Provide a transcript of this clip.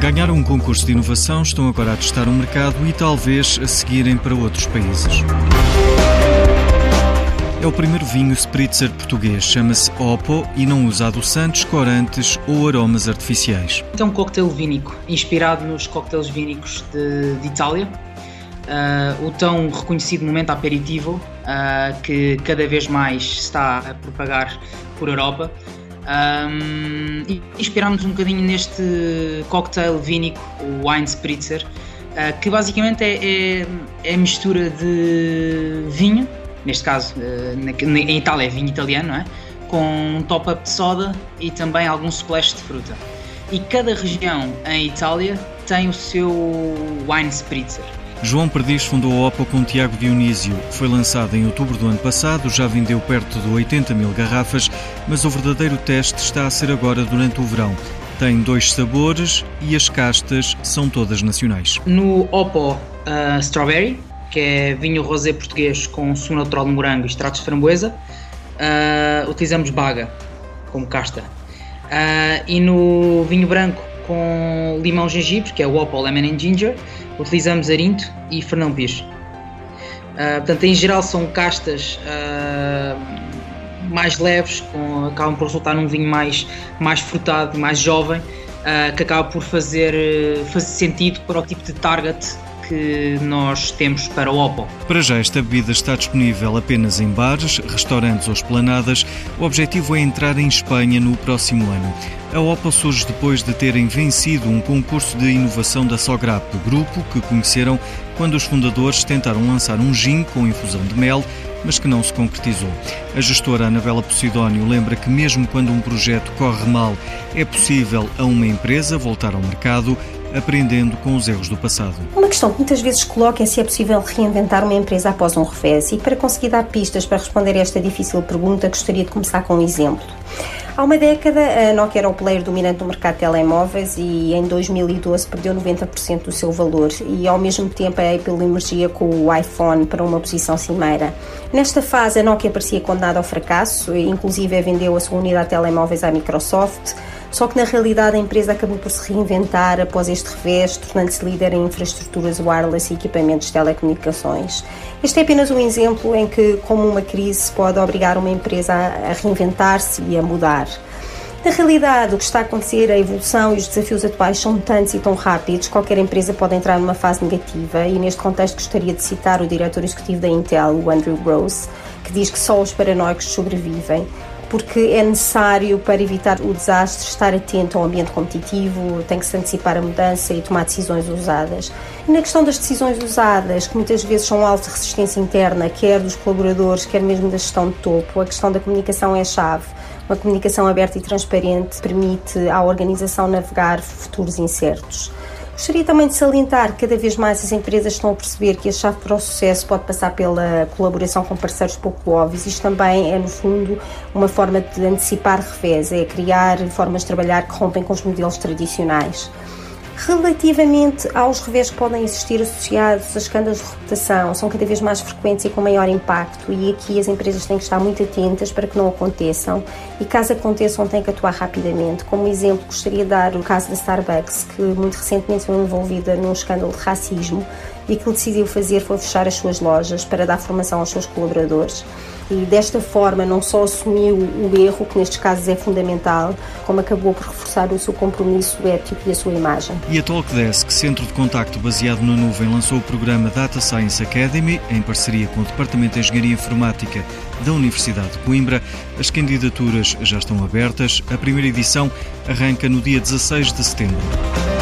Ganharam um concurso de inovação, estão agora a testar o mercado e talvez a seguirem para outros países. É o primeiro vinho spritzer português, chama-se Oppo e não usa adoçantes, corantes ou aromas artificiais. É um coquetel vínico, inspirado nos coquetéis vínicos de, de Itália. Uh, o tão reconhecido momento aperitivo, uh, que cada vez mais está a propagar por Europa. Um, inspirámos um bocadinho neste cocktail vínico, o Wine Spritzer, uh, que basicamente é, é, é, mistura de vinho, neste caso uh, na, em Itália é vinho italiano, é? com um top-up de soda e também algum splash de fruta. E cada região em Itália tem o seu Wine Spritzer. João Perdiz fundou a OPA com Tiago Dionísio. Foi lançado em outubro do ano passado, já vendeu perto de 80 mil garrafas, mas o verdadeiro teste está a ser agora durante o verão. Tem dois sabores e as castas são todas nacionais. No Oppo uh, Strawberry, que é vinho rosé português com sumo natural de morango e extratos de framboesa, uh, utilizamos baga como casta. Uh, e no vinho branco com limão gengibre, que é o Oppo Lemon and Ginger, utilizamos Arinto e Fernão Pires. Uh, portanto, em geral são castas uh, mais leves, com, acabam por resultar num vinho mais, mais frutado, mais jovem, uh, que acaba por fazer, fazer sentido para o tipo de target que nós temos para o Oppo. Para já, esta bebida está disponível apenas em bares, restaurantes ou esplanadas. O objetivo é entrar em Espanha no próximo ano. A Oppo surge depois de terem vencido um concurso de inovação da Sograp, grupo que conheceram quando os fundadores tentaram lançar um gin com infusão de mel, mas que não se concretizou. A gestora Anabela Posidónio lembra que mesmo quando um projeto corre mal, é possível a uma empresa voltar ao mercado aprendendo com os erros do passado. Uma questão que muitas vezes coloca é se é possível reinventar uma empresa após um revés. E para conseguir dar pistas para responder a esta difícil pergunta, gostaria de começar com um exemplo. Há uma década, a Nokia era o player dominante do mercado de telemóveis e em 2012 perdeu 90% do seu valor e ao mesmo tempo a Apple emergia com o iPhone para uma posição cimeira. Nesta fase, a Nokia parecia condenada ao fracasso, inclusive vendeu a sua unidade de telemóveis à Microsoft, só que na realidade a empresa acabou por se reinventar após este revés, tornando-se líder em infraestruturas wireless e equipamentos de telecomunicações. Este é apenas um exemplo em que, como uma crise, pode obrigar uma empresa a reinventar-se e a mudar. Na realidade, o que está a acontecer, a evolução e os desafios atuais são tantos e tão rápidos, qualquer empresa pode entrar numa fase negativa e neste contexto gostaria de citar o diretor executivo da Intel, o Andrew Gross, que diz que só os paranoicos sobrevivem porque é necessário, para evitar o desastre, estar atento ao ambiente competitivo, tem que se antecipar a mudança e tomar decisões ousadas. E na questão das decisões ousadas, que muitas vezes são de resistência interna, quer dos colaboradores, quer mesmo da gestão de topo, a questão da comunicação é chave. Uma comunicação aberta e transparente permite à organização navegar futuros incertos. Gostaria também de salientar que cada vez mais as empresas estão a perceber que a chave para o sucesso pode passar pela colaboração com parceiros pouco óbvios. Isto também é, no fundo, uma forma de antecipar revés, é criar formas de trabalhar que rompem com os modelos tradicionais. Relativamente aos revés que podem existir associados a escândalos de reputação, são cada vez mais frequentes e com maior impacto, e aqui as empresas têm que estar muito atentas para que não aconteçam, e caso aconteçam, têm que atuar rapidamente. Como exemplo, gostaria de dar o caso da Starbucks, que muito recentemente foi envolvida num escândalo de racismo, e que decidiu fazer foi fechar as suas lojas para dar formação aos seus colaboradores e desta forma não só assumiu o erro, que nestes casos é fundamental, como acabou por reforçar o seu compromisso ético e a sua imagem. E a Talkdesk, centro de contacto baseado na nuvem, lançou o programa Data Science Academy em parceria com o Departamento de Engenharia Informática da Universidade de Coimbra. As candidaturas já estão abertas. A primeira edição arranca no dia 16 de setembro.